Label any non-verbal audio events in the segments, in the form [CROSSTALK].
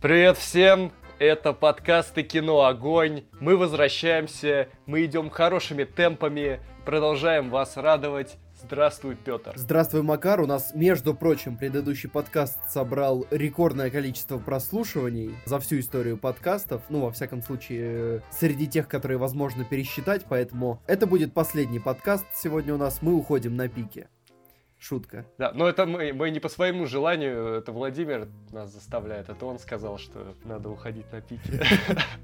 Привет всем! Это подкасты «Кино Огонь». Мы возвращаемся, мы идем хорошими темпами, продолжаем вас радовать. Здравствуй, Петр. Здравствуй, Макар. У нас, между прочим, предыдущий подкаст собрал рекордное количество прослушиваний за всю историю подкастов. Ну, во всяком случае, среди тех, которые возможно пересчитать. Поэтому это будет последний подкаст сегодня у нас. Мы уходим на пике. Шутка. Да, но это мы, мы не по своему желанию, это Владимир нас заставляет, это он сказал, что надо уходить на пике.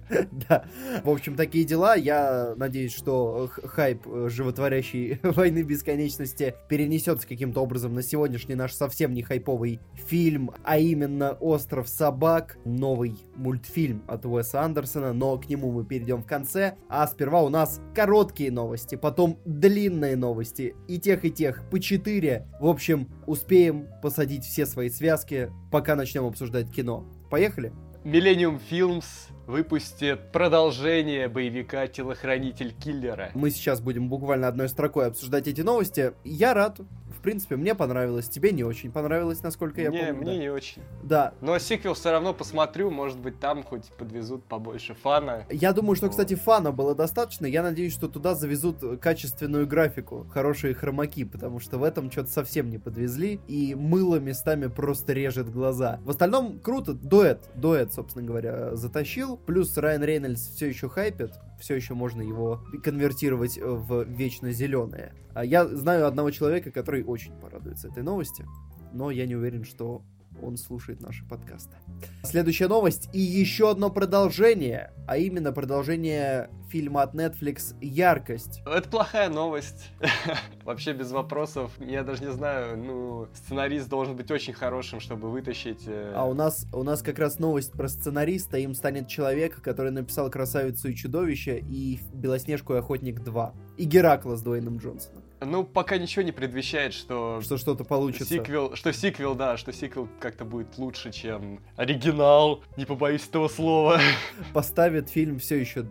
[LAUGHS] Да, в общем, такие дела. Я надеюсь, что хайп э, животворящей [LAUGHS] войны бесконечности перенесется каким-то образом на сегодняшний наш совсем не хайповый фильм, а именно «Остров собак», новый мультфильм от Уэса Андерсона, но к нему мы перейдем в конце. А сперва у нас короткие новости, потом длинные новости, и тех, и тех по четыре в общем, успеем посадить все свои связки, пока начнем обсуждать кино. Поехали? Millennium Films выпустит продолжение боевика «Телохранитель киллера». Мы сейчас будем буквально одной строкой обсуждать эти новости. Я рад, принципе, мне понравилось, тебе не очень понравилось, насколько я не, помню. мне да? не очень. Да. Но сиквел все равно посмотрю, может быть, там хоть подвезут побольше фана. Я думаю, что, кстати, фана было достаточно. Я надеюсь, что туда завезут качественную графику, хорошие хромаки, потому что в этом что-то совсем не подвезли, и мыло местами просто режет глаза. В остальном круто, дуэт, дуэт, собственно говоря, затащил. Плюс Райан Рейнольдс все еще хайпит, все еще можно его конвертировать в вечно зеленое. А Я знаю одного человека, который очень порадуется этой новости, но я не уверен, что он слушает наши подкасты. Следующая новость и еще одно продолжение, а именно продолжение фильма от Netflix «Яркость». Это плохая новость. [LAUGHS] Вообще без вопросов. Я даже не знаю, ну, сценарист должен быть очень хорошим, чтобы вытащить... э, А у нас, у нас как раз новость про сценариста. Им станет человек, который написал «Красавицу и чудовище» и «Белоснежку и охотник 2». И «Геракла» с Дуэйном Джонсоном. Ну, пока ничего не предвещает, что... Что что-то получится. Сиквел, что сиквел, да, что сиквел как-то будет лучше, чем оригинал, не побоюсь этого слова. [LAUGHS] Поставит фильм все еще...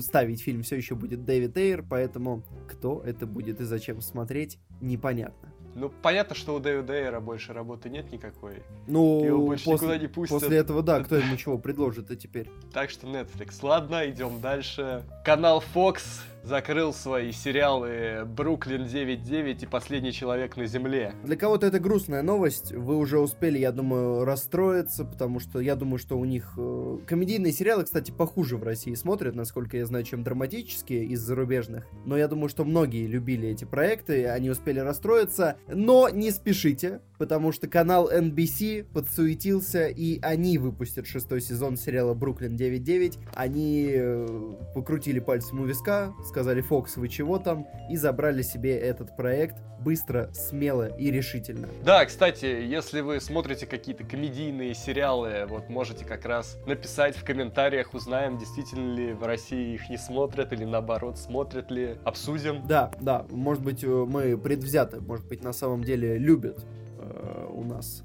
Ставить фильм все еще будет Дэвид Эйр, поэтому кто это будет и зачем смотреть, непонятно. Ну, понятно, что у Дэвида Эйра больше работы нет никакой. Ну, Его больше никуда после, не пустят. после этого, да, кто [LAUGHS] ему чего предложит-то теперь? Так что Netflix. Ладно, идем дальше. Канал Fox закрыл свои сериалы «Бруклин 9.9» и «Последний человек на земле». Для кого-то это грустная новость. Вы уже успели, я думаю, расстроиться, потому что я думаю, что у них э, комедийные сериалы, кстати, похуже в России смотрят, насколько я знаю, чем драматические из зарубежных. Но я думаю, что многие любили эти проекты, они успели расстроиться. Но не спешите, потому что канал NBC подсуетился, и они выпустят шестой сезон сериала «Бруклин 9.9». Они э, покрутили пальцем у виска, сказали «Фокс, вы чего там?» и забрали себе этот проект быстро, смело и решительно. Да, кстати, если вы смотрите какие-то комедийные сериалы, вот можете как раз написать в комментариях, узнаем, действительно ли в России их не смотрят или наоборот смотрят ли, обсудим. Да, да, может быть, э, мы предвзяты, может быть, на самом деле любят э, у нас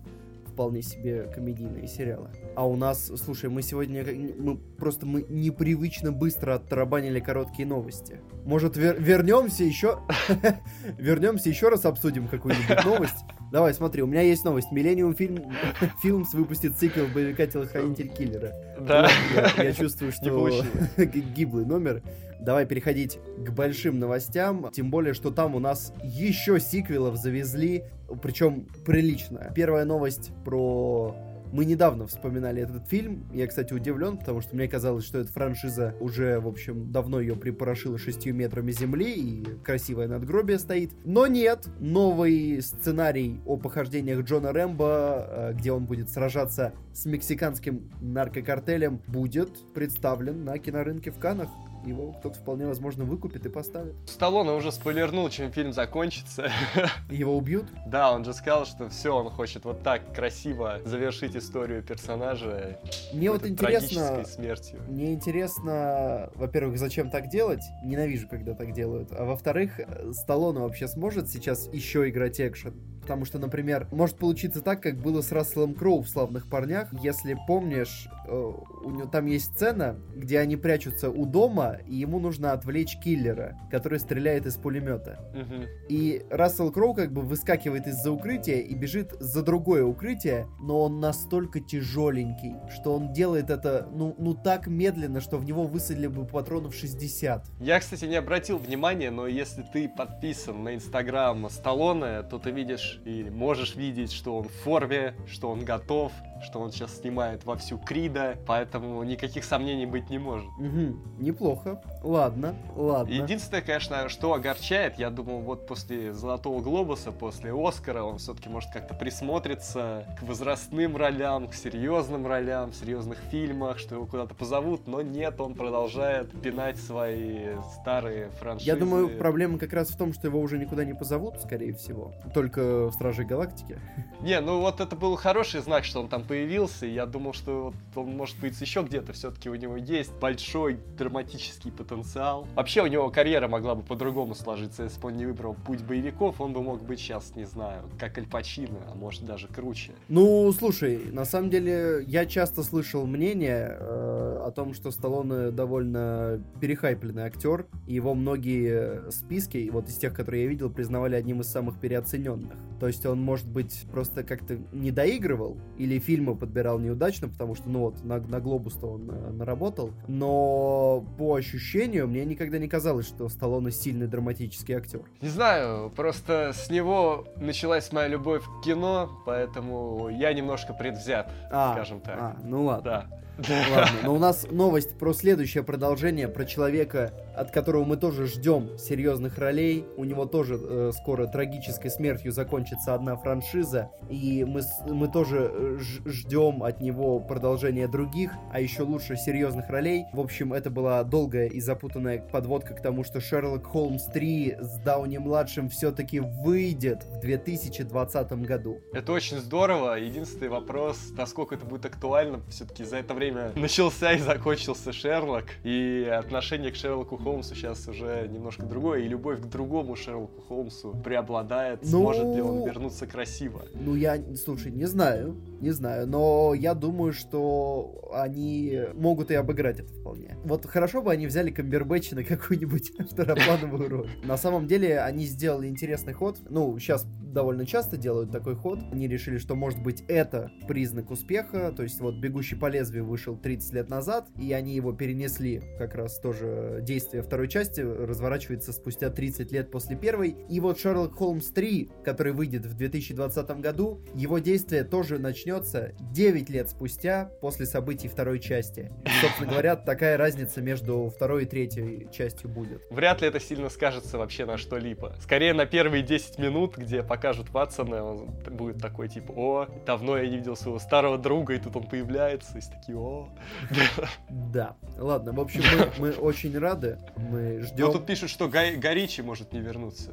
вполне себе комедийные сериалы. А у нас, слушай, мы сегодня мы просто мы непривычно быстро оттарабанили короткие новости. Может, вер- вернемся еще, [LAUGHS] вернемся еще раз обсудим какую-нибудь новость. Давай, смотри, у меня есть новость. Millennium фильм [LAUGHS] Films выпустит сиквел боевика Телохранитель киллера. Да. Я, я чувствую, [LAUGHS] что гиблый номер. Давай переходить к большим новостям. Тем более, что там у нас еще сиквелов завезли, причем прилично. Первая новость про... Мы недавно вспоминали этот фильм. Я, кстати, удивлен, потому что мне казалось, что эта франшиза уже, в общем, давно ее припорошила шестью метрами земли и красивое надгробие стоит. Но нет, новый сценарий о похождениях Джона Рэмбо, э, где он будет сражаться с мексиканским наркокартелем, будет представлен на кинорынке в Канах. Его кто-то вполне возможно выкупит и поставит. Сталлоне уже спойлернул, чем фильм закончится. [LAUGHS] Его убьют? Да, он же сказал, что все, он хочет вот так красиво завершить историю персонажа. Мне вот интересно, смертью. Мне интересно, во-первых, зачем так делать? Ненавижу, когда так делают. А во-вторых, э, Сталлоне вообще сможет сейчас еще играть экшен? Потому что, например, может получиться так, как было с Расселом Кроу в «Славных парнях». Если помнишь, э, у него там есть сцена, где они прячутся у дома, и ему нужно отвлечь киллера, который стреляет из пулемета. Мгм. И Рассел Кроу как бы выскакивает из-за укрытия и бежит за другое укрытие, но он настолько тяжеленький, что он делает это, ну, ну так медленно, что в него высадили бы патронов 60. Я, кстати, не обратил внимания, но если ты подписан на инстаграм Сталлоне, то ты видишь и можешь видеть, что он в форме, что он готов, что он сейчас снимает вовсю Крида, поэтому никаких сомнений быть не может. Мгм, неплохо. Ладно, ладно. Единственное, конечно, что огорчает, я думаю, вот после Золотого Глобуса, после Оскара, он все-таки может как-то присмотрится к возрастным ролям, к серьезным ролям, в серьезных фильмах, что его куда-то позовут, но нет, он продолжает пинать свои старые франшизы. Я думаю, проблема как раз в том, что его уже никуда не позовут, скорее всего. Только в Страже Галактики. Не, ну вот это был хороший знак, что он там появился, я думал, что вот он может быть еще где-то, все-таки у него есть большой драматический потенциал. Вообще у него карьера могла бы по-другому сложиться, если бы он не выбрал путь боевиков, он бы мог быть сейчас, не знаю, как Аль Пачино, а может даже круче. Ну, слушай, на самом деле, я часто слышал мнение э, о том, что Сталлоне довольно перехайпленный актер, и его многие списки, вот из тех, которые я видел, признавали одним из самых переоцененных. То есть он, может быть, просто как-то не доигрывал, или фильмы подбирал неудачно, потому что, ну вот, на, на Глобус-то он э, наработал, но по ощущению мне никогда не казалось, что Сталлоне сильный драматический актер. Не знаю, просто с него началась моя любовь к кино, поэтому я немножко предвзят, А, скажем так. а, ну ладно. Да. Ладно, но у нас новость про следующее продолжение, про человека, от которого мы тоже ждем серьезных ролей. У него тоже э, скоро трагической смертью закончится одна франшиза, и мы, мы тоже э, ждем от него продолжения других, а еще лучше серьезных ролей. В общем, это была долгая и запутанная подводка к тому, что Шерлок Холмс 3 с Дауни-младшим все-таки выйдет в 2020 году. Это очень здорово. Единственный вопрос, насколько это будет актуально, все-таки за это время начался и закончился Шерлок, и отношение к Шерлоку Холмсу сейчас уже немножко другое, и любовь к другому Шерлоку Холмсу преобладает. Ну- Сможет ли он вернуться красиво? Ну, я, слушай, не знаю, не знаю, но я думаю, что они могут и обыграть это вполне. Вот хорошо бы они взяли Камбербэтча на какую-нибудь [LAUGHS] второплановую роль. На самом деле, они сделали интересный ход. Ну, сейчас довольно часто делают такой ход. Они решили, что, может быть, это признак успеха. То есть, вот «Бегущий по лезвию» вышел 30 лет назад, и они его перенесли как раз тоже действие второй части разворачивается спустя 30 лет после первой. И вот «Шерлок Холмс 3», который выйдет в 2020 году, его действие тоже начнется 9 лет спустя после событий второй части. Собственно [LAUGHS] говоря, такая разница между второй и третьей частью будет. Вряд ли это сильно скажется вообще на что-либо. Скорее на первые 10 минут, где покажут Ватсона, он будет такой типа, о, давно я не видел своего старого друга, и тут он появляется, и все такие, о. [LAUGHS] Да. Ладно, в общем, мы, мы [LAUGHS] очень рады. Мы Ну ждем. тут пишут, что Гай- Горичи может не вернуться.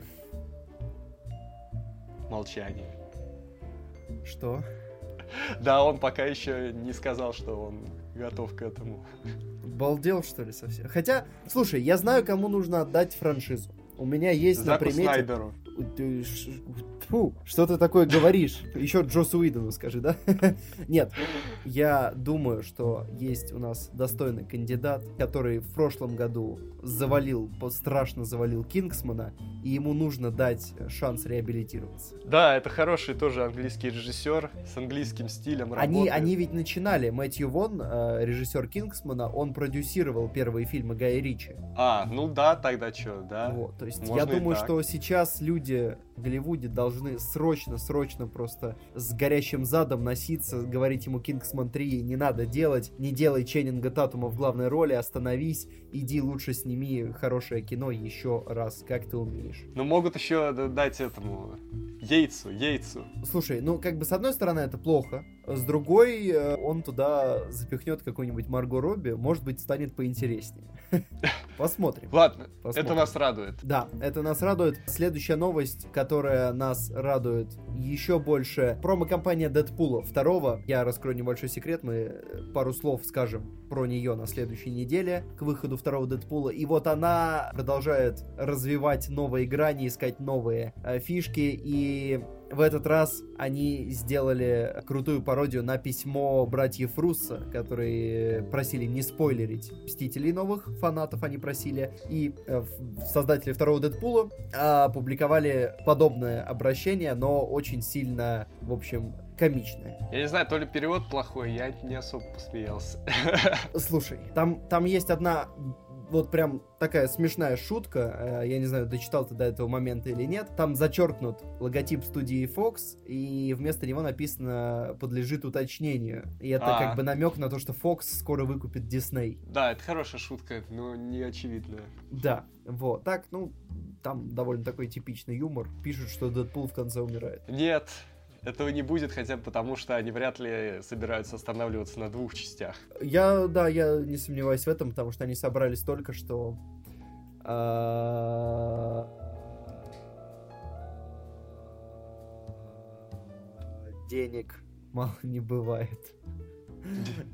Молчание. Что? [LAUGHS] Да, он пока еще не сказал, что он готов к этому. Балдел, что ли, совсем? Хотя, слушай, я знаю, кому нужно отдать франшизу. У меня есть на Заку примете... Снайдеру. Фу, что ты такое говоришь? Еще Джосу Уидону скажи, да? [LAUGHS] Нет, я думаю, что есть у нас достойный кандидат, который в прошлом году завалил, страшно завалил Кингсмана, и ему нужно дать шанс реабилитироваться. Да, это хороший тоже английский режиссер с английским стилем Они, работает. они ведь начинали. Мэтью Вон, э, режиссер Кингсмана, он продюсировал первые фильмы Гая Ричи. А, ну да, тогда что, да? Вот, то есть Можно я думаю, так. что сейчас люди в Голливуде должны срочно-срочно просто с горящим задом носиться, говорить ему Кингсман 3 не надо делать, не делай Ченнинга Татума в главной роли, остановись, иди лучше сними хорошее кино еще раз, как ты умеешь. Ну могут еще дать этому Яйцу, Яйцу. Слушай, ну как бы с одной стороны это плохо, с другой э, он туда запихнет какую-нибудь Марго Робби, может быть станет поинтереснее. [LAUGHS] Посмотрим. Ладно, это нас радует. Да, это нас радует. Следующая новость, которая нас радует еще больше. Промо-компания Дэдпула второго. Я раскрою небольшой секрет, мы э, пару слов скажем про нее на следующей неделе к выходу второго Дэдпула. И вот она продолжает развивать новые грани, искать новые э, фишки. И в этот раз они сделали крутую пародию на письмо братьев Руссо, которые просили не спойлерить Мстителей новых, фанатов они просили, и э, создатели второго Дэдпула опубликовали подобное обращение, но очень сильно, в общем, комичное. Я не знаю, то ли перевод плохой, я не особо посмеялся. Слушай, там, там есть одна вот прям такая смешная шутка, э, я не знаю, дочитал ты до этого момента или нет, там зачеркнут логотип студии Fox, и вместо него написано «подлежит уточнению». И это а. как бы намек на то, что Fox скоро выкупит Disney. Да, это хорошая шутка, но не очевидная. Да, вот. Так, ну, там довольно такой типичный юмор. Пишут, что Дэдпул в конце умирает. Нет, этого не будет, хотя бы потому, что они вряд ли собираются останавливаться на двух частях. Я, да, я не сомневаюсь в этом, потому что они собрались только что... А, денег мало не бывает.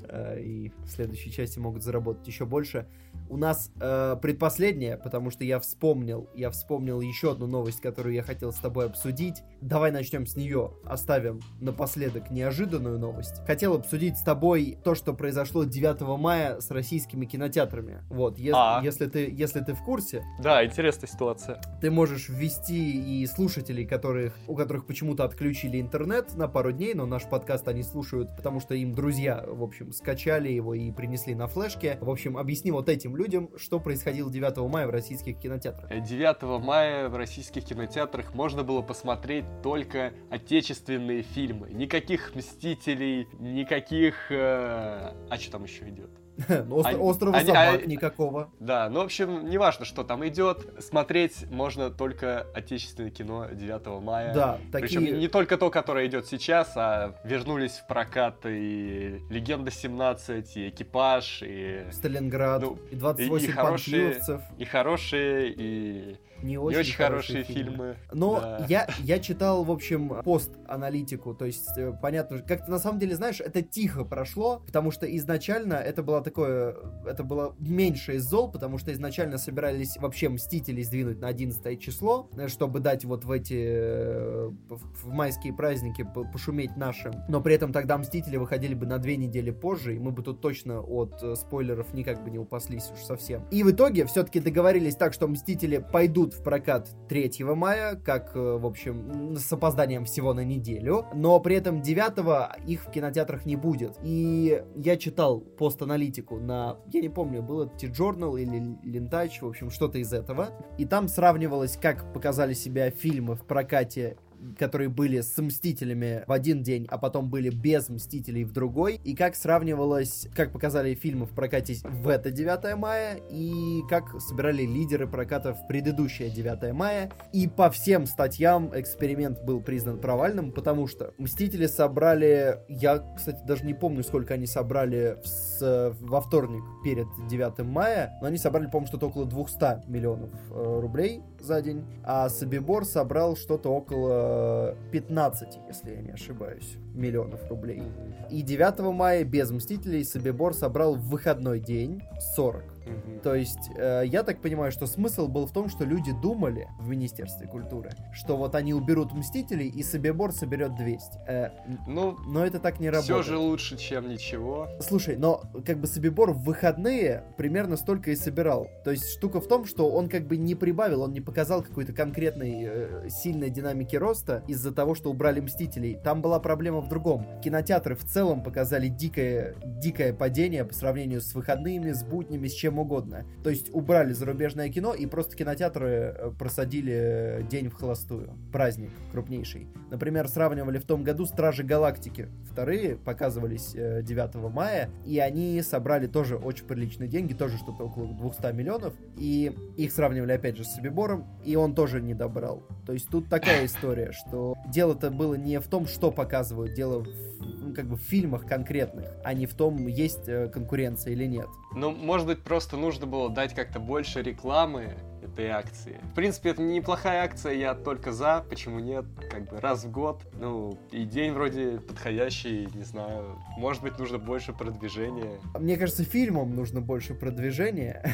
А, и в следующей части могут заработать еще больше. У нас э, предпоследняя, потому что я вспомнил, я вспомнил еще одну новость, которую я хотел с тобой обсудить. Давай начнем с нее, оставим напоследок неожиданную новость. Хотел обсудить с тобой то, что произошло 9 мая с российскими кинотеатрами. Вот, если, а. если, ты, если ты в курсе... Да, интересная ситуация. Ты можешь ввести и слушателей, которых, у которых почему-то отключили интернет на пару дней, но наш подкаст они слушают, потому что им друзья, в общем, скачали его и принесли на флешке. В общем, объясни вот этим людям, что происходило 9 мая в российских кинотеатрах. 9 мая в российских кинотеатрах можно было посмотреть только отечественные фильмы. Никаких «Мстителей», никаких... Э... А что там еще идет? [LAUGHS] Ну, острова они, собак они, никакого. Да, ну, в общем, неважно, что там идет. Смотреть можно только отечественное кино 9 мая. Да, такие... Причем не только то, которое идет сейчас, а вернулись в прокат и Легенда 17, и Экипаж, и... Сталинград, ну, и 28 и, и хорошие, И хорошие, и не очень, не очень хорошие, фильмы. фильмы. Но да. я, я читал, в общем, пост-аналитику, то есть, э, понятно, как-то на самом деле, знаешь, это тихо прошло, потому что изначально это было такое, это было меньше из зол, потому что изначально собирались вообще Мстители сдвинуть на 11 число, э, чтобы дать вот в эти, э, в майские праздники пошуметь нашим. Но при этом тогда Мстители выходили бы на две недели позже, и мы бы тут точно от спойлеров никак бы не упаслись уж совсем. И в итоге все-таки договорились так, что Мстители пойдут в прокат 3 мая, как, э, в общем, с опозданием всего на неделю, но при этом 9 их в кинотеатрах не будет. И я читал пост-аналитику на, я не помню, был это T-Journal или Лентач, в общем, что-то из этого, и там сравнивалось, как показали себя фильмы в прокате которые были с Мстителями в один день, а потом были без Мстителей в другой, и как сравнивалось, как показали фильмы в прокате в это 9 мая, и как собирали лидеры проката в предыдущее 9 мая. И по всем статьям эксперимент был признан провальным, потому что Мстители собрали, я, кстати, даже не помню, сколько они собрали в, во вторник перед 9 мая, но они собрали, по-моему, что-то около 200 миллионов э, рублей за день, а Собибор собрал что-то около 15, если я не ошибаюсь, миллионов рублей. И 9 мая без Мстителей Собибор собрал в выходной день 40. Угу. То есть, э, я так понимаю, что смысл был в том, что люди думали в Министерстве культуры, что вот они уберут Мстителей, и Собибор соберет 200. Э, ну, но это так не работает. Все же лучше, чем ничего. Слушай, но как бы Собибор в выходные примерно столько и собирал. То есть, штука в том, что он как бы не прибавил, он не показал какой-то конкретной э, сильной динамики роста из-за того, что убрали Мстителей. Там была проблема в другом. Кинотеатры в целом показали дикое, дикое падение по сравнению с выходными, с буднями, с чем чем угодно. То есть убрали зарубежное кино и просто кинотеатры э, просадили день в холостую. Праздник крупнейший. Например, сравнивали в том году Стражи Галактики. Вторые показывались 9 э, мая, и они собрали тоже очень приличные деньги, тоже что-то около 200 миллионов. И их сравнивали опять же с Собибором, и он тоже не добрал. То есть тут такая история, что дело-то было не в том, что показывают, дело в, как бы в фильмах конкретных, а не в том, есть э, конкуренция или нет. Ну, может быть, просто нужно было дать как-то больше рекламы этой акции. В принципе, это неплохая акция, я только за, почему нет, как бы раз в год. Ну, и день вроде подходящий, не знаю, может быть, нужно больше продвижения. Мне кажется, фильмам нужно больше продвижения. [LAUGHS]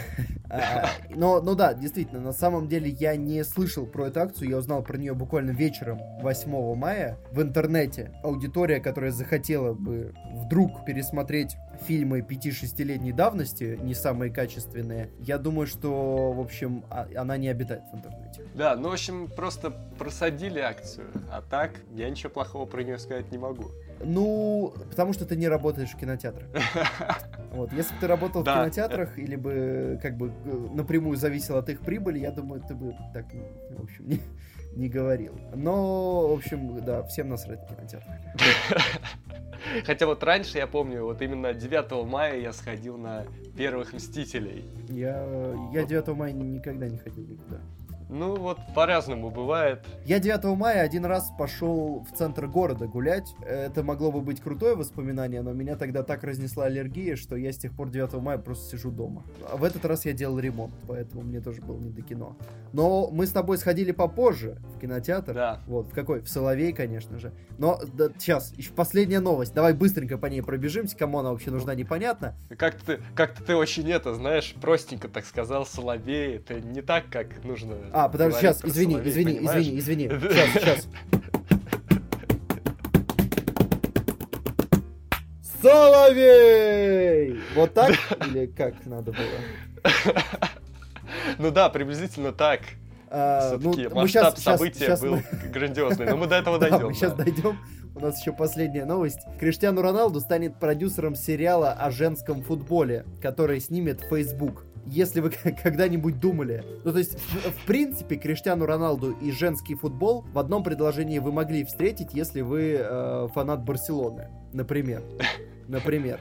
А, но, ну да, действительно, на самом деле я не слышал про эту акцию, я узнал про нее буквально вечером 8 мая в интернете. Аудитория, которая захотела бы вдруг пересмотреть фильмы 5-6-летней давности, не самые качественные, я думаю, что, в общем, а, она не обитает в интернете. Да, ну, в общем, просто просадили акцию, а так я ничего плохого про нее сказать не могу. Ну, потому что ты не работаешь в кинотеатрах. [LAUGHS] Вот, если бы ты работал да. в кинотеатрах или бы как бы напрямую зависел от их прибыли, я думаю, ты бы так, в общем, не, не говорил. Но, в общем, да, всем насрать на кинотеатрах. [LAUGHS] Хотя вот раньше, я помню, вот именно 9 мая я сходил на первых Мстителей. Я, я 9 мая никогда не ходил никуда. Ну вот по-разному бывает. Я 9 мая один раз пошел в центр города гулять. Это могло бы быть крутое воспоминание, но меня тогда так разнесла аллергия, что я с тех пор 9 мая просто сижу дома. А в этот раз я делал ремонт, поэтому мне тоже было не до кино. Но мы с тобой сходили попозже в кинотеатр. Да. Вот, в какой? В Соловей, конечно же. Но да, сейчас, еще последняя новость. Давай быстренько по ней пробежимся, кому она вообще нужна, непонятно. Как ты, как ты очень это, знаешь, простенько так сказал, Соловей. Это не так, как нужно а, подожди, сейчас, извини, Соловей, извини, понимаешь? извини, извини. [LAUGHS] Сейчас, сейчас. Соловей! Вот так? Или как надо было? Ну да, приблизительно так. А, Все-таки ну, масштаб сейчас, события сейчас, был мы... [LAUGHS] грандиозный, но мы до этого дойдем. [LAUGHS] Да, мы сейчас дойдем. У нас еще последняя новость. Криштиану Роналду станет продюсером сериала о женском футболе, который снимет Facebook если вы [LAUGHS] когда-нибудь думали. Ну, то есть, в, в принципе, Криштиану Роналду и женский футбол в одном предложении вы могли встретить, если вы э, фанат Барселоны, например [LAUGHS] например.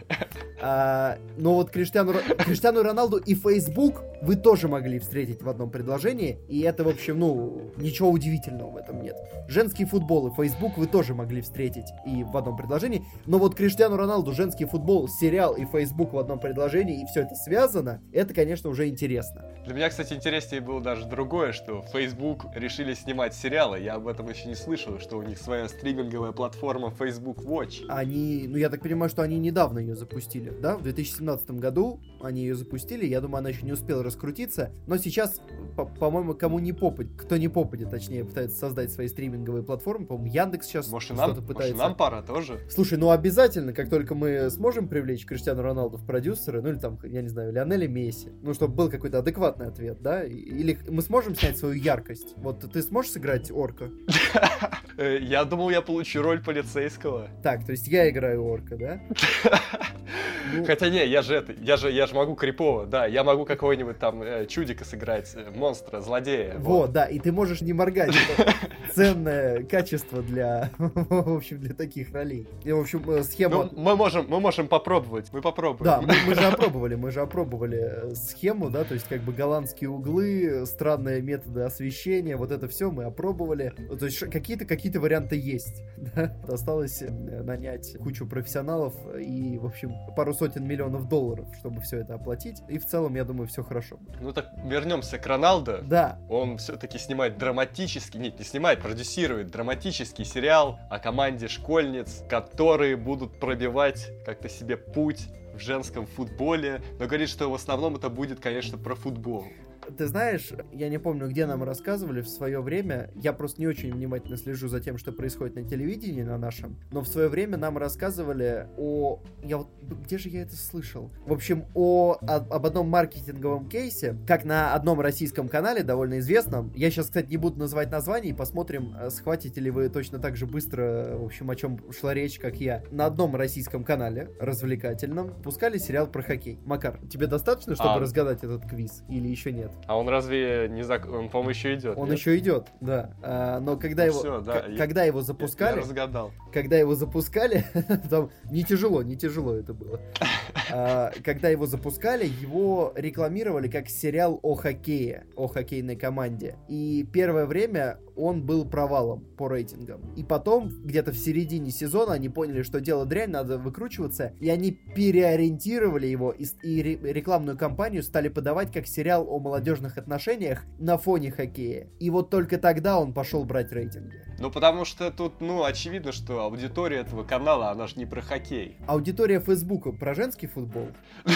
А, но вот Криштиану, Криштиану Роналду и Facebook вы тоже могли встретить в одном предложении, и это, в общем, ну, ничего удивительного в этом нет. Женский футбол и Facebook вы тоже могли встретить и в одном предложении, но вот Криштиану Роналду, женский футбол, сериал и Facebook в одном предложении, и все это связано, это, конечно, уже интересно. Для меня, кстати, интереснее было даже другое, что Facebook решили снимать сериалы, я об этом еще не слышал, что у них своя стриминговая платформа Facebook Watch. Они, ну, я так понимаю, что они недавно ее запустили, да, в 2017 году они ее запустили, я думаю, она еще не успела раскрутиться, но сейчас, по-моему, кому не попадет, кто не попадет, точнее, пытается создать свои стриминговые платформы, по-моему, Яндекс сейчас может, что-то нам, пытается. Может, нам пора тоже? Слушай, ну обязательно, как только мы сможем привлечь Криштиану Роналду в продюсеры, ну или там, я не знаю, Лионеля Месси, ну, чтобы был какой-то адекватный ответ, да, или мы сможем снять свою яркость. Вот ты сможешь сыграть орка? [LAUGHS] Э, я думал, я получу роль полицейского. Так, то есть я играю орка, да? [LAUGHS] Ну... Хотя не, я же это, я же, я же могу крипово, да, я могу какого-нибудь там э, чудика сыграть, э, монстра, злодея. Вот, вот, да, и ты можешь не моргать, [LAUGHS] ценное качество для, [LAUGHS] в общем, для таких ролей. И, в общем, э, схема... Ну, мы можем, мы можем попробовать, мы попробуем. Да, мы, мы же [LAUGHS] опробовали, мы же опробовали э, схему, да, то есть как бы голландские углы, странные методы освещения, вот это все мы опробовали. То есть какие-то какие-то варианты есть, да? Осталось нанять кучу профессионалов и, в общем, пару сотен миллионов долларов, чтобы все это оплатить. И в целом, я думаю, все хорошо. Ну так вернемся к Роналдо. Да. Он все-таки снимает драматический, нет, не снимает, продюсирует драматический сериал о команде школьниц, которые будут пробивать как-то себе путь в женском футболе, но говорит, что в основном это будет, конечно, про футбол. Ты знаешь, я не помню, где нам рассказывали в свое время, я просто не очень внимательно слежу за тем, что происходит на телевидении на нашем, но в свое время нам рассказывали о... Я вот... Где же я это слышал? В общем, о... об одном маркетинговом кейсе, как на одном российском канале, довольно известном. Я сейчас, кстати, не буду называть название, и посмотрим, э, схватите ли вы точно так же быстро, в общем, о чем шла речь, как я. На одном российском канале, развлекательном, пускали сериал про хоккей. Макар, тебе достаточно, чтобы а... разгадать этот квиз? Или еще нет? А он разве не зак... Он, по-моему, еще идет. Он нет? еще идет, да. А, но когда ну, его, все, да. когда его запускали, я, я разгадал. Когда его запускали, [LAUGHS] там не тяжело, не тяжело это было. [LAUGHS] А, когда его запускали, его рекламировали как сериал о хоккее, о хоккейной команде. И первое время он был провалом по рейтингам. И потом, где-то в середине сезона, они поняли, что дело дрянь, надо выкручиваться, и они переориентировали его и, и рекламную кампанию стали подавать как сериал о молодежи безнадежных отношениях на фоне хоккея. И вот только тогда он пошел брать рейтинги. Ну, потому что тут, ну, очевидно, что аудитория этого канала, она же не про хоккей. Аудитория Фейсбука про женский футбол? [LAUGHS]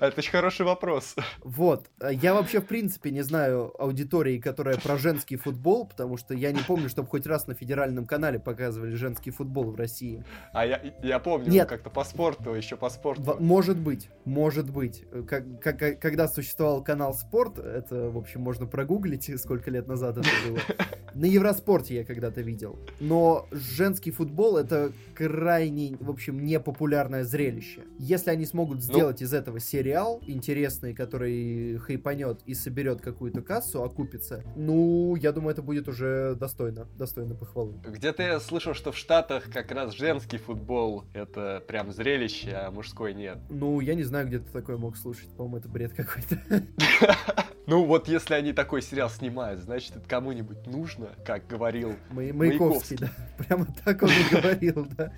Это очень хороший вопрос. Вот. Я вообще, в принципе, не знаю аудитории, которая про женский футбол, потому что я не помню, чтобы хоть раз на федеральном канале показывали женский футбол в России. А я, я помню, Нет. как-то по спорту, еще по спорту. В, может быть, может быть. Как, как, когда существовал канал Спорт, это, в общем, можно прогуглить, сколько лет назад это было. [LAUGHS] На Евроспорте я когда-то видел. Но женский футбол это крайне, в общем, непопулярное зрелище. Если они смогут ну, сделать ну, из этого сериал интересный, который хайпанет и соберет какую-то кассу, окупится, ну, я думаю, это будет уже достойно, достойно похвалы. Где-то я слышал, что в Штатах как раз женский футбол это прям зрелище, а мужской нет. Ну, я не знаю, где ты такое мог слушать. По-моему, это бред какой-то. [LAUGHS] Ну вот если они такой сериал снимают, значит это кому-нибудь нужно, как говорил Май- Маяковский. да. [LAUGHS] Прямо так он и [LAUGHS] говорил, да.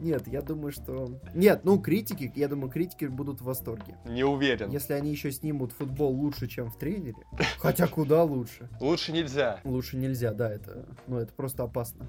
Нет, я думаю, что... Нет, ну критики, я думаю, критики будут в восторге. Не уверен. Если они еще снимут футбол лучше, чем в тренере, хотя куда лучше. Лучше нельзя. Лучше нельзя, да, это, ну это просто опасно.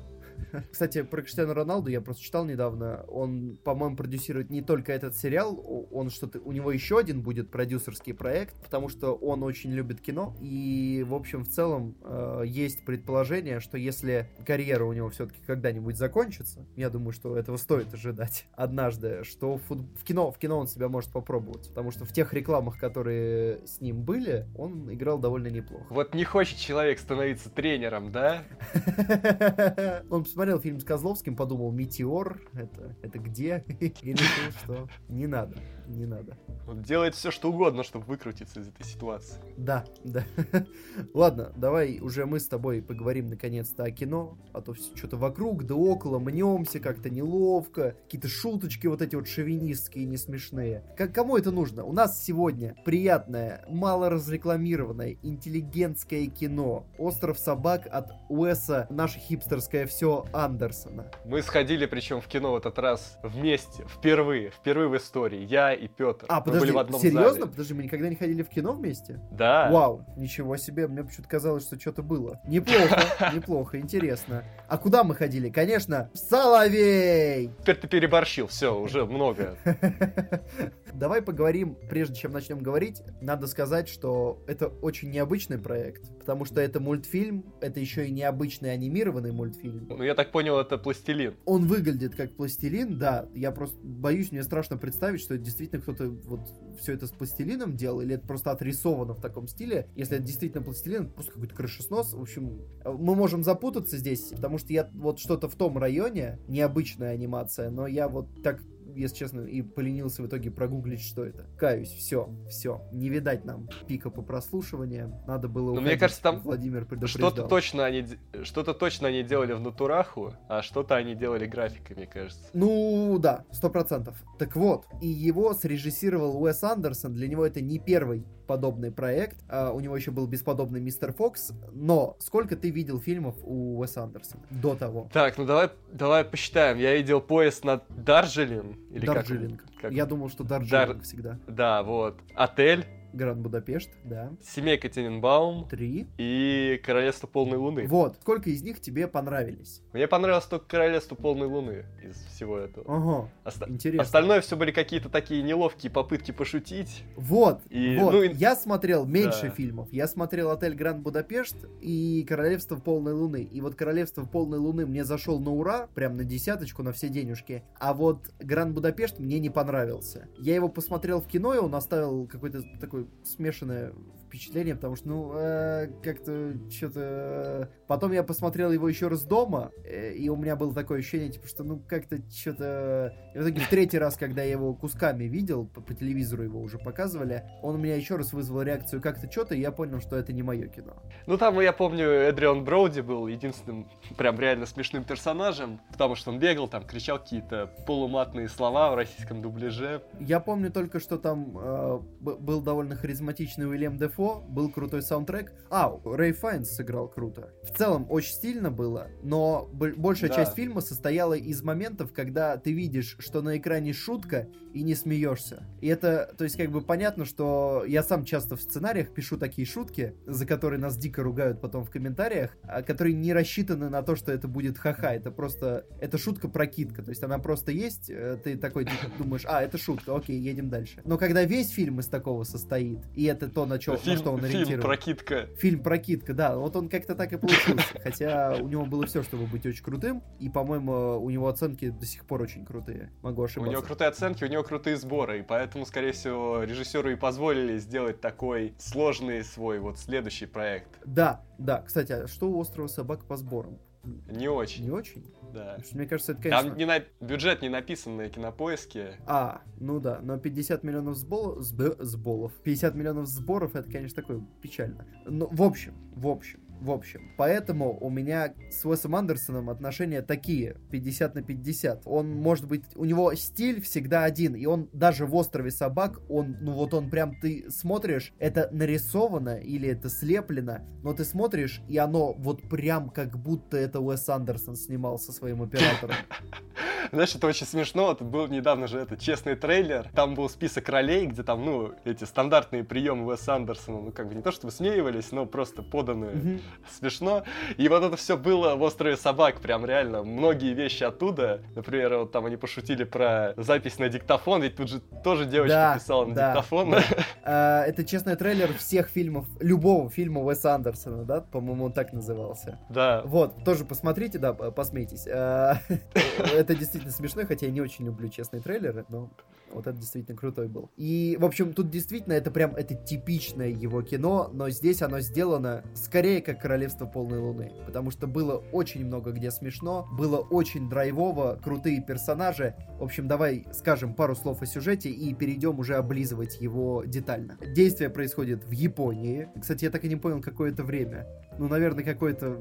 Кстати, про Криштиану Роналду я просто читал недавно. Он, по-моему, продюсирует не только этот сериал, он что-то, у него еще один будет продюсерский проект, потому что он очень любит кино. И, в общем, в целом э, есть предположение, что если карьера у него все-таки когда-нибудь закончится, я думаю, что этого стоит ожидать однажды, что в, фут... в кино, в кино он себя может попробовать, потому что в тех рекламах, которые с ним были, он играл довольно неплохо. Вот не хочет человек становиться тренером, да? [LAUGHS] Он посмотрел фильм с Козловским, подумал, метеор, это, это где? [LAUGHS] И решил, что не надо, не надо. Он делает все, что угодно, чтобы выкрутиться из этой ситуации. Да, да. [LAUGHS] Ладно, давай уже мы с тобой поговорим наконец-то о кино, а то что-то вокруг да около, мнемся как-то неловко, какие-то шуточки вот эти вот шовинистские не смешные. Как, кому это нужно? У нас сегодня приятное, мало разрекламированное, интеллигентское кино. «Остров собак» от Уэса, наше хипстерское все Андерсона. Мы сходили, причем в кино в этот раз вместе, впервые, впервые в истории, я и Петр. А, подожди, были в одном серьезно? Зале. Подожди, мы никогда не ходили в кино вместе? Да. Вау, ничего себе, мне почему-то казалось, что что-то было. Неплохо, [LAUGHS] неплохо, интересно. А куда мы ходили? Конечно, в Соловей! Теперь ты переборщил, все, уже много. [LAUGHS] Давай поговорим, прежде чем начнем говорить, надо сказать, что это очень необычный проект, потому что это мультфильм, это еще и необычный анимированный мультфильм. Ну, я так понял, это пластилин. Он выглядит как пластилин, да. Я просто боюсь, мне страшно представить, что это действительно кто-то вот все это с пластилином делал, или это просто отрисовано в таком стиле. Если это действительно пластилин, это просто какой-то крышеснос. В общем, мы можем запутаться здесь, потому что я вот что-то в том районе, необычная анимация, но я вот так если честно, и поленился в итоге прогуглить, что это. Каюсь, все, все. Не видать нам пика по прослушиваниям. Надо было Но мне кажется, там Владимир что-то точно они что-то точно они делали в натураху, а что-то они делали графиками, кажется. Ну, да, сто процентов. Так вот, и его срежиссировал Уэс Андерсон. Для него это не первый подобный проект. А у него еще был бесподобный Мистер Фокс. Но сколько ты видел фильмов у Уэса Андерсона до того? Так, ну давай, давай посчитаем. Я видел поезд над Дарджелин. Или Дарджилинг. Как, как... Я думал, что Дарджилинг Дар... всегда. Да, вот. Отель. Гранд Будапешт, да. Семейка Тененбаум. Три. И Королевство Полной Луны. Вот. Сколько из них тебе понравились? Мне понравилось только Королевство Полной Луны из всего этого. Ага. Оста- Интересно. Остальное все были какие-то такие неловкие попытки пошутить. Вот. И, вот. Ну, и... Я смотрел меньше да. фильмов. Я смотрел Отель Гранд Будапешт и Королевство Полной Луны. И вот Королевство Полной Луны мне зашел на ура, прям на десяточку, на все денежки. А вот Гранд Будапешт мне не понравился. Я его посмотрел в кино, и он оставил какой-то такой смешанное впечатление, потому что, ну, э, как-то что-то... Э, потом я посмотрел его еще раз дома, э, и у меня было такое ощущение, типа, что, ну, как-то что-то... И в итоге в третий раз, когда я его кусками видел, по, по телевизору его уже показывали, он у меня еще раз вызвал реакцию как-то что-то, и я понял, что это не мое кино. Ну, там, я помню, Эдриан Броуди был единственным прям реально смешным персонажем, потому что он бегал, там, кричал какие-то полуматные слова в российском дубляже. Я помню только, что там э, был довольно харизматичный Уильям Дефо, Дефо, был крутой саундтрек. А, Рэй Файнс сыграл круто. В целом, очень стильно было, но большая да. часть фильма состояла из моментов, когда ты видишь, что на экране шутка, и не смеешься. И это, то есть, как бы понятно, что я сам часто в сценариях пишу такие шутки, за которые нас дико ругают потом в комментариях, а, которые не рассчитаны на то, что это будет ха-ха. Это просто, это шутка-прокидка. То есть она просто есть, э, ты такой типа, думаешь, а, это шутка, окей, едем дальше. Но когда весь фильм из такого состоит, и это то, на, чё, фильм, на что он ориентирован. Фильм прокидка. Фильм прокидка, да. Вот он как-то так и получился. Хотя у него было все, чтобы быть очень крутым. И, по-моему, у него оценки до сих пор очень крутые. Могу ошибаться. У него крутые оценки, у него крутые сборы. И поэтому, скорее всего, режиссеру и позволили сделать такой сложный свой вот следующий проект. Да, да. Кстати, а что у острова собак по сборам? Не очень. Не очень? Да. Что, мне кажется, это, конечно... Там не на... бюджет не написан на кинопоиске. А, ну да, но 50 миллионов сбол... Сб... сболов. 50 миллионов сборов, это, конечно, такое печально. Ну, в общем, в общем, в общем, поэтому у меня с Уэсом Андерсоном отношения такие, 50 на 50. Он, может быть, у него стиль всегда один, и он даже в «Острове собак», он, ну вот он прям, ты смотришь, это нарисовано или это слеплено, но ты смотришь, и оно вот прям как будто это Уэс Андерсон снимал со своим оператором. [LAUGHS] Знаешь, это очень смешно. Вот был недавно же этот честный трейлер. Там был список ролей, где там, ну, эти стандартные приемы Уэса Андерсона, ну, как бы не то, чтобы смеивались, но просто поданы. [LAUGHS] смешно. И вот это все было в «Острове собак», прям реально. Многие вещи оттуда. Например, вот там они пошутили про запись на диктофон, ведь тут же тоже девочка да, писала на да, диктофон. Да. [LAUGHS] А, это честный трейлер всех фильмов, любого фильма Уэса Андерсона, да? По-моему, он так назывался. Да. Вот, тоже посмотрите, да, посмейтесь. А, [LAUGHS] это действительно смешной, хотя я не очень люблю честные трейлеры, но вот это действительно крутой был. И, в общем, тут действительно это прям, это типичное его кино, но здесь оно сделано скорее как «Королевство полной луны», потому что было очень много где смешно, было очень драйвово, крутые персонажи. В общем, давай скажем пару слов о сюжете и перейдем уже облизывать его детально. Действие происходит в Японии. Кстати, я так и не понял, какое это время. Ну, наверное, какое-то...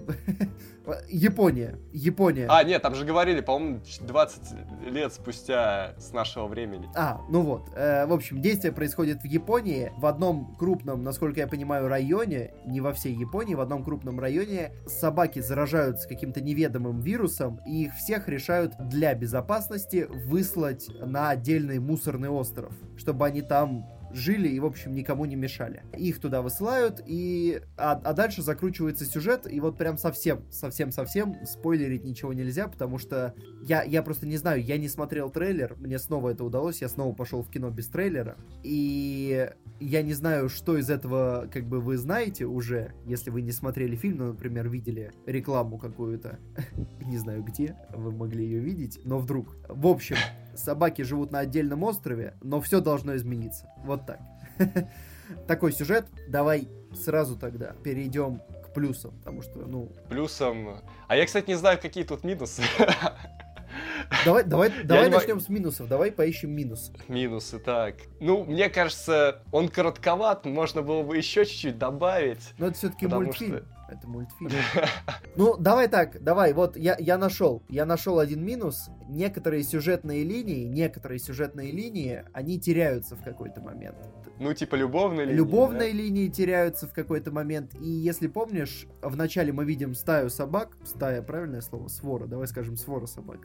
[LAUGHS] Япония. Япония. А, нет, там же говорили, по-моему, 20 лет спустя с нашего времени. А, ну вот. Э, в общем, действие происходит в Японии, в одном крупном, насколько я понимаю, районе, не во всей Японии, в одном крупном районе собаки заражаются каким-то неведомым вирусом, и их всех решают для безопасности выслать на отдельный мусорный остров, чтобы они там жили и, в общем, никому не мешали. Их туда высылают, и... А, а дальше закручивается сюжет, и вот прям совсем, совсем-совсем спойлерить ничего нельзя, потому что я, я просто не знаю, я не смотрел трейлер, мне снова это удалось, я снова пошел в кино без трейлера, и я не знаю, что из этого, как бы, вы знаете уже, если вы не смотрели фильм, ну, например, видели рекламу какую-то, [LAUGHS] не знаю где, вы могли ее видеть, но вдруг. В общем, собаки живут на отдельном острове, но все должно измениться. Вот так. [LAUGHS] Такой сюжет. Давай сразу тогда перейдем к плюсам, потому что, ну... Плюсом... А я, кстати, не знаю, какие тут минусы. [LAUGHS] Давай, давай, давай начнем с минусов. Давай поищем минус. Минусы, так. Ну, мне кажется, он коротковат, можно было бы еще чуть-чуть добавить. Но это все-таки мультфильм. Что... Это мультфильм. [LAUGHS] Ну, давай так, давай, вот я, я нашел. Я нашел один минус. Некоторые сюжетные линии, некоторые сюжетные линии, они теряются в какой-то момент. Ну, типа любовные линии. Любовные да? линии теряются в какой-то момент. И если помнишь, вначале мы видим стаю собак. Стая, правильное слово? Свора. Давай скажем свора собак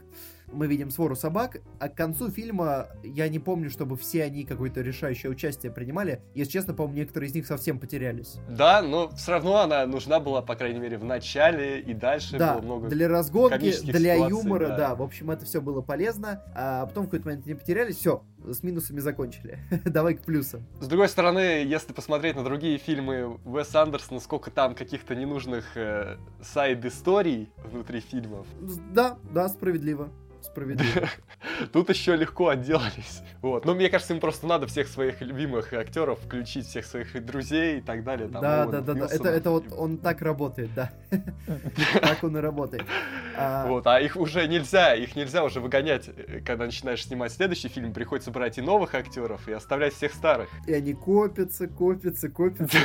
мы видим свору собак, а к концу фильма я не помню, чтобы все они какое-то решающее участие принимали. Если честно, по-моему, некоторые из них совсем потерялись. Да, но все равно она нужна была, по крайней мере, в начале и дальше да, было много для разгонки, для юмора, да. да. В общем, это все было полезно. А потом в какой-то момент не потерялись, все, с минусами закончили. [LAUGHS] Давай к плюсам. С другой стороны, если посмотреть на другие фильмы Уэса Андерсона, сколько там каких-то ненужных э, сайд-историй внутри фильмов. Да, да, справедливо справедливо. [LAUGHS] Тут еще легко отделались. Вот. Но мне кажется, им просто надо всех своих любимых актеров включить, всех своих друзей и так далее. Там, да, да, да, да. Это, это вот он так работает, да. [LAUGHS] Так он и работает. А... Вот, а их уже нельзя, их нельзя уже выгонять, э, когда начинаешь снимать следующий фильм, приходится брать и новых актеров, и оставлять всех старых. И они копятся, копятся, копятся.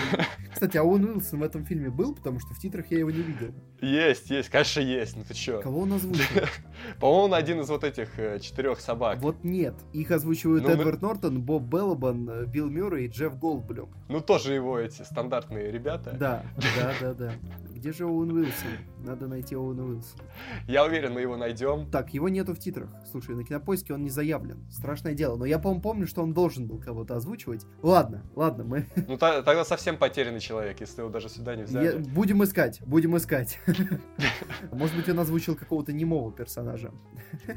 Кстати, а Оуэн Уилсон в этом фильме был, потому что в титрах я его не видел. Есть, есть, конечно, есть. Ну ты чё? Кого он озвучил? [LAUGHS] По-моему, он один из вот этих э, четырех собак. Вот нет. Их озвучивают Ну, мы- Эдвард Нортон, Боб Беллабан, э, Билл Мюррей и Джефф Голдблюм. Ну тоже его эти стандартные ребята. Да, да, да, да. Где же Оуэн Уилсон? Надо найти Оуэна Уилсона. Я уверен, мы его найдем. Так, его нету в титрах. Слушай, на кинопоиске он не заявлен. Страшное дело. Но я, по-моему, помню, что он должен был кого-то озвучивать. Ладно, ладно, мы Ну та- тогда совсем потерянный человек, если его даже сюда не я- взяли. будем искать, будем искать. [LAUGHS] Может быть, он озвучил какого-то немого персонажа. [LAUGHS]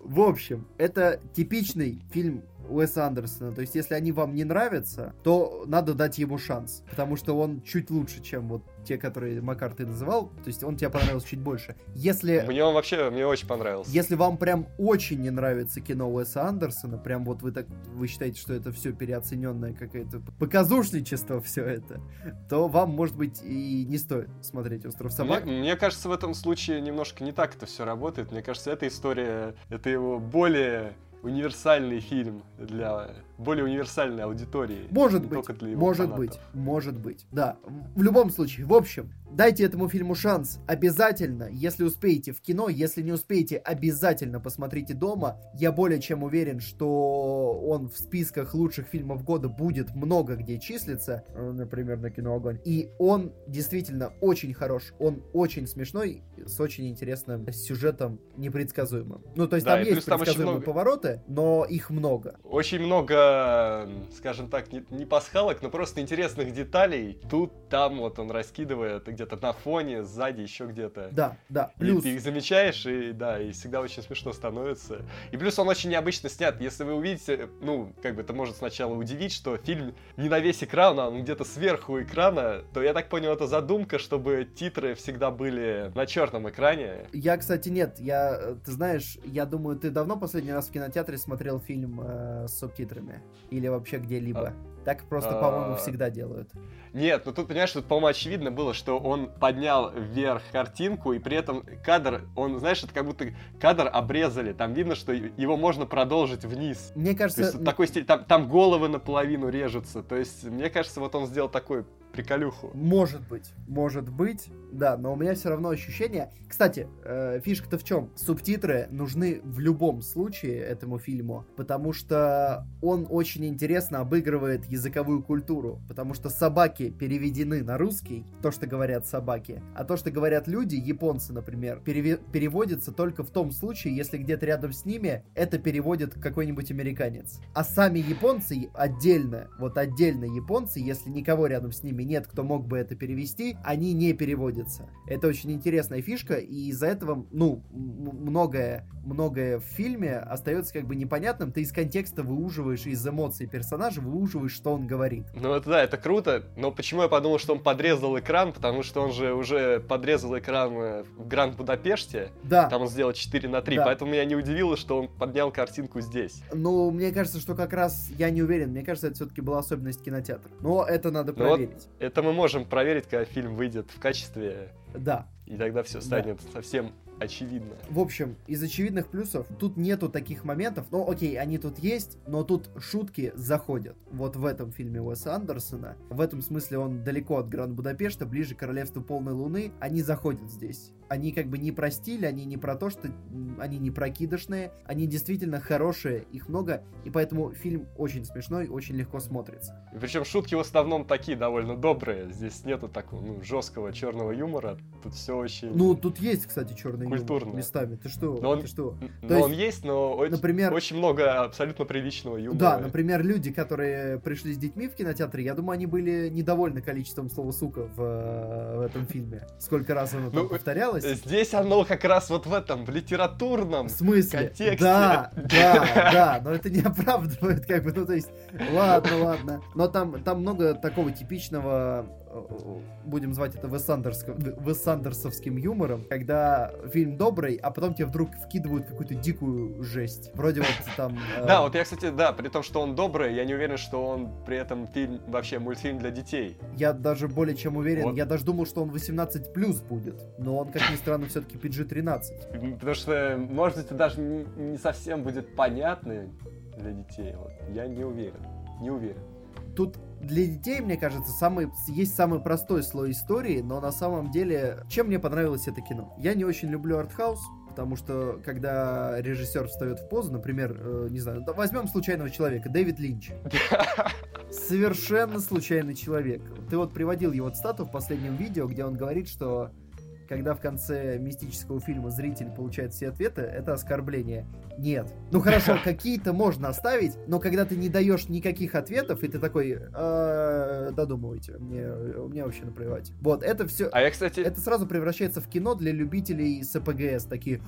В общем, это типичный фильм Уэса Андерсона. То есть, если они вам не нравятся, то надо дать ему шанс. Потому что он чуть лучше, чем вот те, которые Макар ты называл. То есть, он тебе понравился чуть больше. Если Мне он вообще, мне очень понравился. Если вам прям очень не нравится кино Уэса Андерсона, прям вот вы так вы считаете, что это все переоцененное какое-то показушничество все это, то вам, может быть, и не стоит смотреть Остров Мне, собак. мне кажется, в этом случае немножко не так это все работает. Мне кажется, эта история, это его более универсальный фильм для более универсальной аудитории. Может не быть, только для его может фанатов. быть, может быть, да. В любом случае, в общем, дайте этому фильму шанс обязательно, если успеете в кино, если не успеете, обязательно посмотрите дома. Я более чем уверен, что он в списках лучших фильмов года будет много где числиться, э, например, на кино Огонь. И он действительно очень хорош, он очень смешной, с очень интересным сюжетом непредсказуемым. Ну, то есть Да, там есть там предсказуемые много- повороты, но их много. Очень много, скажем так, не, не пасхалок, но просто интересных деталей. Тут, там вот он раскидывает где-то на фоне, сзади, еще где-то. Да, да. И Плюс ты их замечаешь, и да, и всегда очень смешно становится. И плюс он очень необычно снят. Если вы увидите, ну, как бы это может сначала удивить, что фильм не на весь экран, а он где-то сверху экрана, то я так понял, это задумка, чтобы титры всегда были на черном экране. Я, кстати, нет. Я, э, ты знаешь, я думаю, ты давно последний раз в кинотеатре смотрел фильм э, с субтитрами? Или вообще где-либо? Так просто, по-моему, а, всегда делают. Нет, ну тут, понимаешь, тут, по-моему, очевидно было, что он поднял вверх картинку, и при этом кадр, он, знаешь, это как будто кадр обрезали. Там видно, что его можно продолжить вниз. Мне То кажется, есть вот такой стиль, там, там головы наполовину режутся. То есть, мне кажется, вот он сделал такой приколюху. может быть, может быть, да, но у меня все равно ощущение. Кстати, э, фишка-то в чем? Субтитры нужны в любом случае этому фильму, потому что он очень интересно обыгрывает языковую культуру, потому что собаки переведены на русский, то, что говорят собаки, а то, что говорят люди, японцы, например, переве- переводится только в том случае, если где-то рядом с ними это переводит какой-нибудь американец. А сами японцы отдельно, вот отдельно японцы, если никого рядом с ними нет, кто мог бы это перевести, они не переводятся. Это очень интересная фишка, и из-за этого, ну, многое, многое в фильме остается как бы непонятным. Ты из контекста выуживаешь, из эмоций персонажа выуживаешь, что он говорит. Ну это да, это круто, но почему я подумал, что он подрезал экран? Потому что он же уже подрезал экран э, в Гранд Будапеште, Да, там он сделал 4 на 3, Да. поэтому меня не удивило, что он поднял картинку здесь. ну, мне кажется, что как раз, я не уверен, мне кажется, это все-таки была особенность кинотеатра. Но это надо Ну вот- проверить. Это мы можем проверить, когда фильм выйдет в качестве, Да. и тогда все станет совсем очевидно. В общем, из очевидных плюсов тут нету таких моментов. Ну, окей, они тут есть, но тут шутки заходят. Вот в этом фильме Уэса Андерсона. В этом смысле он далеко от Гранд Будапешта, ближе к Королевству Полной Луны. Они заходят здесь. Они как бы не про стиль, они не про то, что они не прокидышные. Они действительно хорошие, их много. И поэтому фильм очень смешной, очень легко смотрится. Причем шутки в основном такие довольно добрые. Здесь нету такого ну, жесткого черного юмора. Тут все очень. Ну, тут есть, кстати, черный юмор Культурно. местами. Ты что? Но он- Ты что? Но то есть, он есть, но очень, например- очень много абсолютно приличного юмора. Да, например, люди, которые пришли с детьми в кинотеатре, я думаю, они были недовольны количеством слова «сука» в, э, в этом фильме. Сколько раз оно там Ну, повторялось. Здесь оно как раз вот в этом, в литературном. В смысле? контексте. Да, да, да, но это не оправдывает, как бы, ну, то есть, ладно, ладно. Но там, там много такого типичного, будем звать это вессандерсовским юмором, когда фильм добрый, а потом тебе вдруг вкидывают какую-то дикую жесть. Вроде вот там... [LAUGHS] э, Да, вот я, кстати, да, при том, что он добрый, я не уверен, что он при этом фильм, вообще мультфильм для детей. Я даже более чем уверен, я даже думал, что он 18 плюс будет, но он, как ни странно, все-таки PG-13. Потому что, может быть, даже не не совсем будет понятный для детей. Вот. Я не уверен. Не уверен. тут для детей, мне кажется, самый, есть самый простой слой истории, но на самом деле, чем мне понравилось это кино? Я не очень люблю артхаус, потому что когда режиссер встает в позу, например, э, не знаю, возьмем случайного человека, Дэвид Линч. [LAUGHS] Совершенно случайный человек. Ты вот приводил его цитату в последнем видео, где он говорит, что когда в конце мистического фильма зритель получает все ответы, это оскорбление. Нет. Ну хорошо, [LAUGHS] какие-то можно оставить, но когда ты не даешь никаких ответов, и ты такой, «А, додумывайте, мне, мне вообще наплевать. Вот, это все... А я, кстати... Это сразу превращается в кино для любителей СПГС, такие,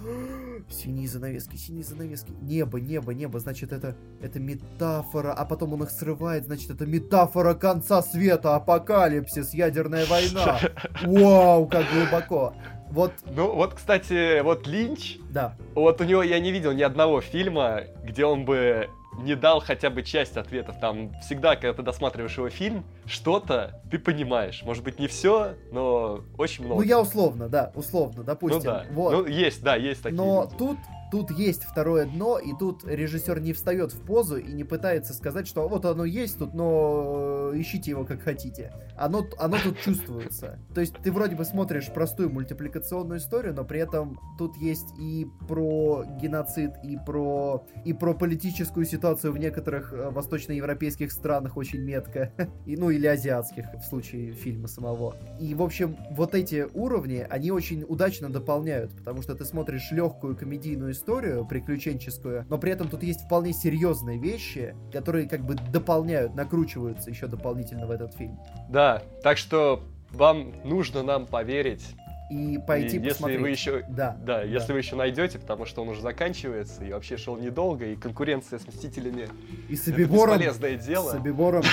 синие занавески, синие занавески, небо, небо, небо, значит, это, это метафора, а потом он их срывает, значит, это метафора конца света, апокалипсис, ядерная война. [LAUGHS] Вау, как глубоко. Вот. Ну, вот, кстати, вот Линч. Да. Вот у него я не видел ни одного фильма, где он бы не дал хотя бы часть ответов. Там всегда, когда ты досматриваешь его фильм, что-то ты понимаешь. Может быть, не все, но очень много. Ну, я условно, да, условно, допустим. Ну да. Вот. Ну, есть, да, есть такие. Но люди. тут тут есть второе дно, и тут режиссер не встает в позу и не пытается сказать, что вот оно есть тут, но ищите его как хотите. Оно, оно тут чувствуется. То есть ты вроде бы смотришь простую мультипликационную историю, но при этом тут есть и про геноцид, и про, и про политическую ситуацию в некоторых э, восточноевропейских странах очень метко. [LAUGHS] И, ну, или азиатских, в случае фильма самого. И, в общем, вот эти уровни, они очень удачно дополняют, потому что ты смотришь легкую комедийную историю, приключенческую, но при этом тут есть вполне серьезные вещи, которые как бы дополняют, накручиваются еще дополнительно в этот фильм. Да, так что вам нужно нам поверить. И пойти и посмотреть. Если вы еще, да, да, да. если вы еще найдете, потому что он уже заканчивается и вообще шел недолго, и конкуренция с Мстителями И с это Собибором, бесполезное дело. с Собибором,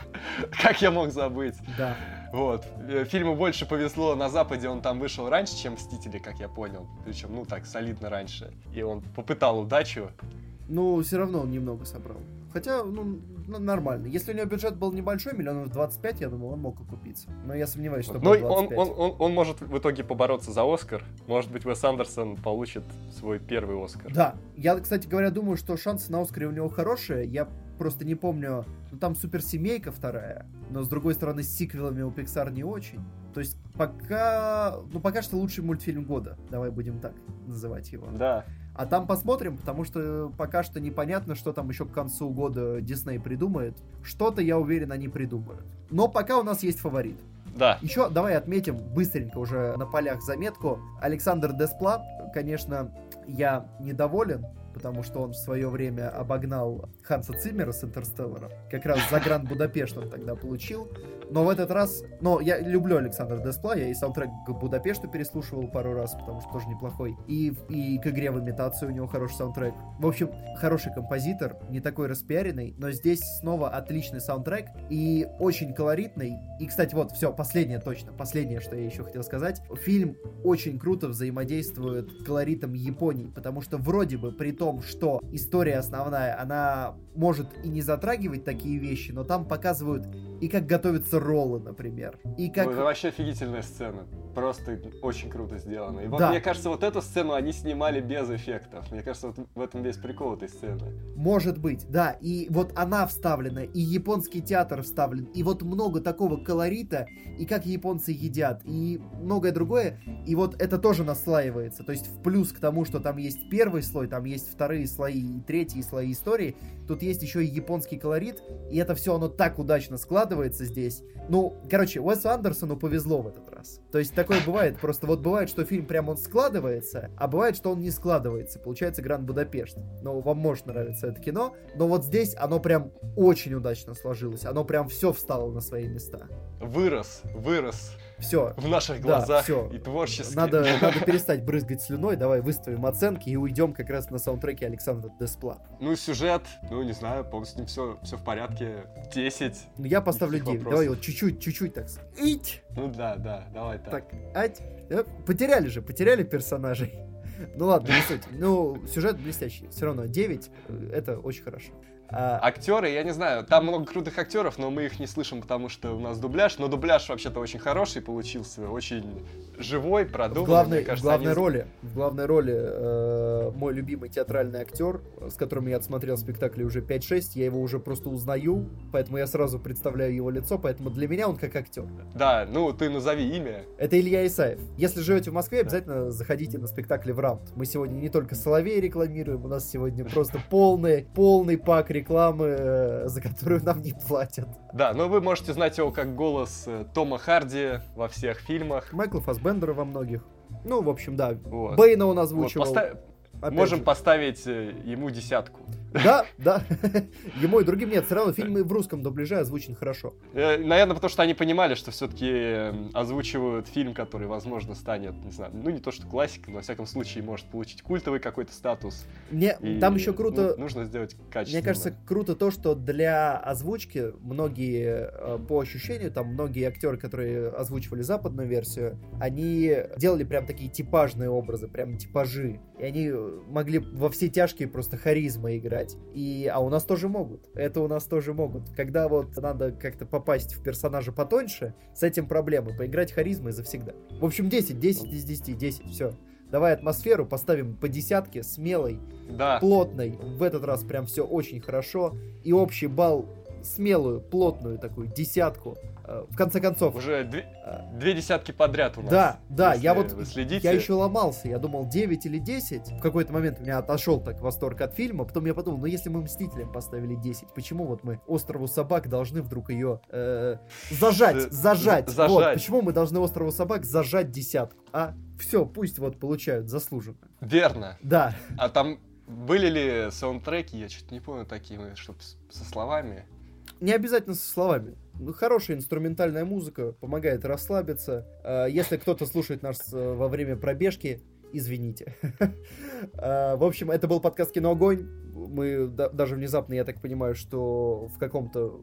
[LAUGHS] Как я мог забыть? да. Вот. Э, Фильму больше повезло на Западе, он там вышел раньше, чем Мстители, как я понял. Причем, ну так, солидно раньше. И он попытал удачу. Ну, все равно он немного собрал. Хотя, ну, нормально. Если у него бюджет был небольшой, миллионов 25, я думаю, он мог окупиться. Но я сомневаюсь, что Но будет Ну, он, 25. он, он, он может в итоге побороться за Оскар. Может быть, Уэс Андерсон получит свой первый Оскар. Да. Я, кстати говоря, думаю, что шансы на Оскаре у него хорошие. Я просто не помню... Ну, там суперсемейка вторая, но, с другой стороны, с сиквелами у Pixar не очень. То есть пока... Ну, пока что лучший мультфильм года. Давай будем так называть его. Да. А там посмотрим, потому что пока что непонятно, что там еще к концу года Дисней придумает. Что-то, я уверен, они придумают. Но пока у нас есть фаворит. Да. Еще давай отметим быстренько уже на полях заметку. Александр Деспла, конечно, я недоволен, потому что он в свое время обогнал Ханса Циммера с Интерстелларом. Как раз за Гранд Будапешт он тогда получил. Но в этот раз... Но я люблю Александра Деспла, я и саундтрек к Будапешту переслушивал пару раз, потому что тоже неплохой. И, и к игре в имитацию у него хороший саундтрек. В общем, хороший композитор, не такой распиаренный, но здесь снова отличный саундтрек и очень колоритный. И, кстати, вот, все, последнее точно, последнее, что я еще хотел сказать. Фильм очень круто взаимодействует колоритом Японии, потому что вроде бы при том, что история основная, она может и не затрагивать такие вещи, но там показывают и как готовятся роллы, например, и как... Ну, это вообще офигительная сцена. Просто очень круто сделано. И вот Да. мне кажется, вот эту сцену они снимали без эффектов. Мне кажется, вот в этом весь прикол этой сцены. Может быть, да. И вот она вставлена, и японский театр вставлен, и вот много такого колорита, и как японцы едят, и многое другое. И вот это тоже наслаивается. То есть в плюс к тому, что там есть первый слой, там есть вторые слои и третьи слои истории, тут есть еще и японский колорит, и это все оно так удачно складывается здесь. Ну, короче, Уэсу Андерсону повезло в этот раз. То есть такое бывает. Просто вот бывает, что фильм прям он складывается, а бывает, что он не складывается. Получается Гранд Будапешт. Ну, вам может нравиться это кино, но вот здесь оно прям очень удачно сложилось. Оно прям все встало на свои места. Вырос, вырос Все. в наших Да, глазах всё. и творчески. Надо, [LAUGHS] надо перестать брызгать слюной, давай выставим оценки и уйдем как раз на саундтреке Александра Деспла. Ну, сюжет, ну, не знаю, по-моему, с ним все, все в порядке. 10. Ну, я поставлю Никаких 9. вопросов. Давай вот чуть-чуть, чуть-чуть так. Ить! Ну да, да, давай так. Так, ать. Э, Потеряли же, потеряли персонажей. [LAUGHS] Ну ладно, не суть. Ну, сюжет блестящий. Все равно 9 — это очень хорошо. А... Актеры, я не знаю, там много крутых актеров, но мы их не слышим, потому что у нас дубляж. Но дубляж вообще-то очень хороший получился, очень живой, продуманный. В главной, кажется, в главной они... роли, в главной роли э, мой любимый театральный актер, с которым я отсмотрел спектакли уже 5-6, я его уже просто узнаю, поэтому я сразу представляю его лицо, поэтому для меня он как актер. Да, ну ты назови имя. Это Илья Исаев. Если живете в Москве, обязательно заходите на спектакли в Раунд. Мы сегодня не только Соловей рекламируем, у нас сегодня просто полный, полный пак рекламы, э, за которую нам не платят. Да, но вы можете знать его как голос э, Тома Харди во всех фильмах. Майкла Фасбендера во многих. Ну, в общем, да. Вот. Бейна он озвучивал. Вот, поста... Можем же. поставить э, ему десятку. Да, [LAUGHS] да. [LAUGHS] Ему и другим нет. Все равно фильмы в русском дубляже озвучены хорошо. Э, наверное, потому что они понимали, что все-таки эм, озвучивают фильм, который, возможно, станет, не знаю, ну не то что классикой, но во всяком случае может получить культовый какой-то статус. Мне там еще круто. Ну, нужно сделать качественно. Мне кажется, круто то, что для озвучки многие, э, по ощущению, там многие актеры, которые озвучивали западную версию, они делали прям такие типажные образы, прям типажи. И они могли во все тяжкие просто харизма играть. И, а у нас тоже могут. Это у нас тоже могут. Когда вот надо как-то попасть в персонажа потоньше, с этим проблемы. Поиграть харизмой завсегда. В общем, 10, 10 из 10, 10, все. Давай атмосферу поставим по десятке, смелой, да. плотной. В этот раз прям все очень хорошо. И общий балл смелую, плотную такую десятку. Э, в конце концов. Уже две, две десятки подряд у нас. Да, да, я вот следите. я еще ломался. Я думал 9 или 10. В какой-то момент у меня отошел так восторг от фильма. Потом я подумал, ну если мы Мстителям поставили 10, почему вот мы Острову Собак должны вдруг ее э, зажать, зажать. зажать. Вот, почему мы должны Острову Собак зажать десятку? А все, пусть вот получают заслуженно. Верно. Да. А там были ли саундтреки, я чуть не помню такие, чтобы со словами? Не обязательно со словами. Ну, хорошая инструментальная музыка помогает расслабиться. А, если кто-то слушает нас э, во время пробежки, извините. [LAUGHS] А, в общем, это был подкаст «Кино Огонь». Мы даже внезапно, я так понимаю, что в каком-то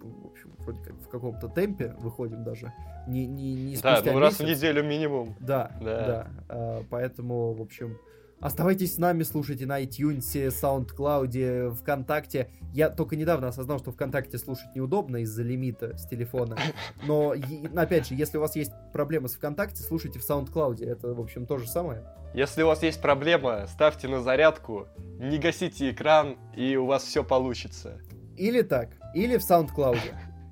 в общем, вроде как в каком-то темпе выходим даже. Не, не, не да, ну раз в неделю минимум. Да, да. да. А, поэтому, в общем, Оставайтесь с нами, слушайте на iTunes, SoundCloud, ВКонтакте. Я только недавно осознал, что ВКонтакте слушать неудобно из-за лимита с телефона. [LAUGHS] Но, опять же, если у вас есть проблемы с ВКонтакте, слушайте в SoundCloud. Это, в общем, то же самое. Если у вас есть проблема, ставьте на зарядку, не гасите экран, и у вас все получится. Или так, или в SoundCloud.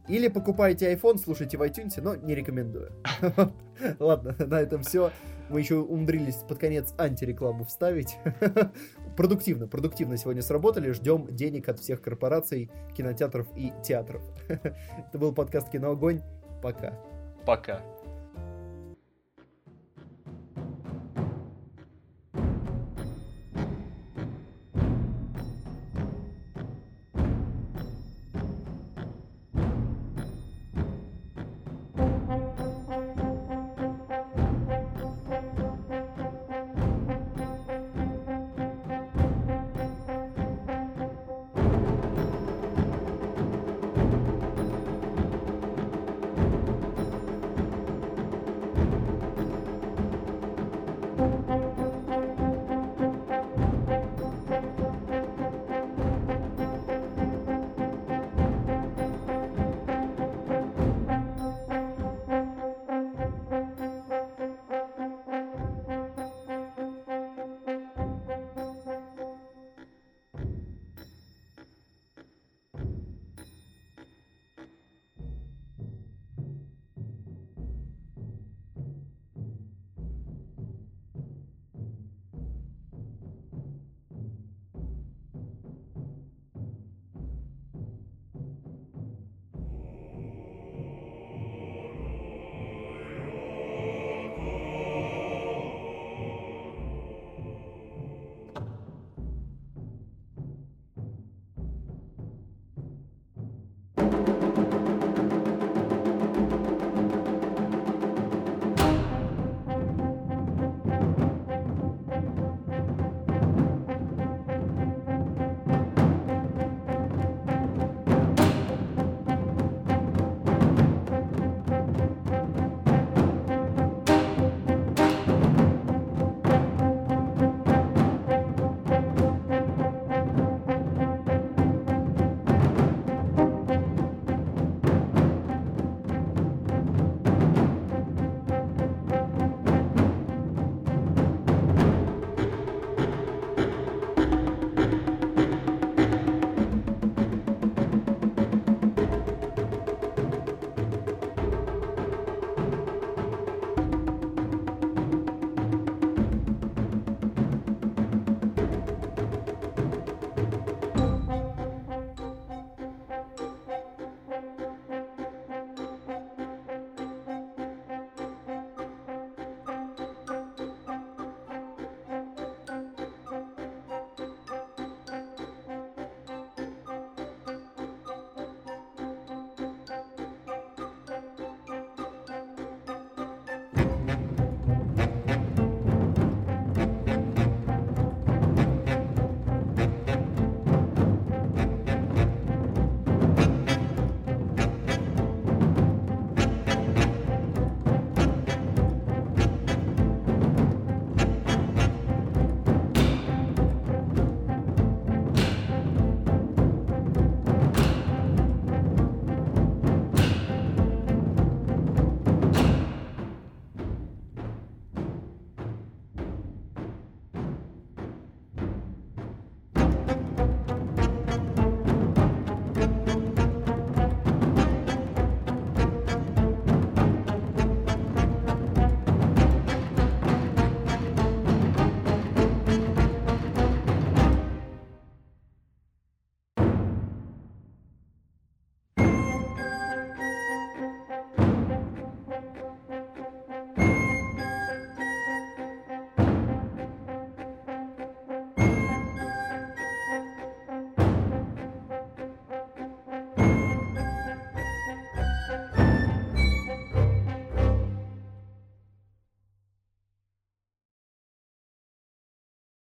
Или покупайте iPhone, слушайте в iTunes, но не рекомендую. [LAUGHS] Ладно, на этом все. Мы еще умудрились под конец антирекламу вставить. [LAUGHS] продуктивно, продуктивно сегодня сработали. Ждем денег от всех корпораций, кинотеатров и театров. [LAUGHS] Это был подкаст «Киноогонь». Пока. Пока.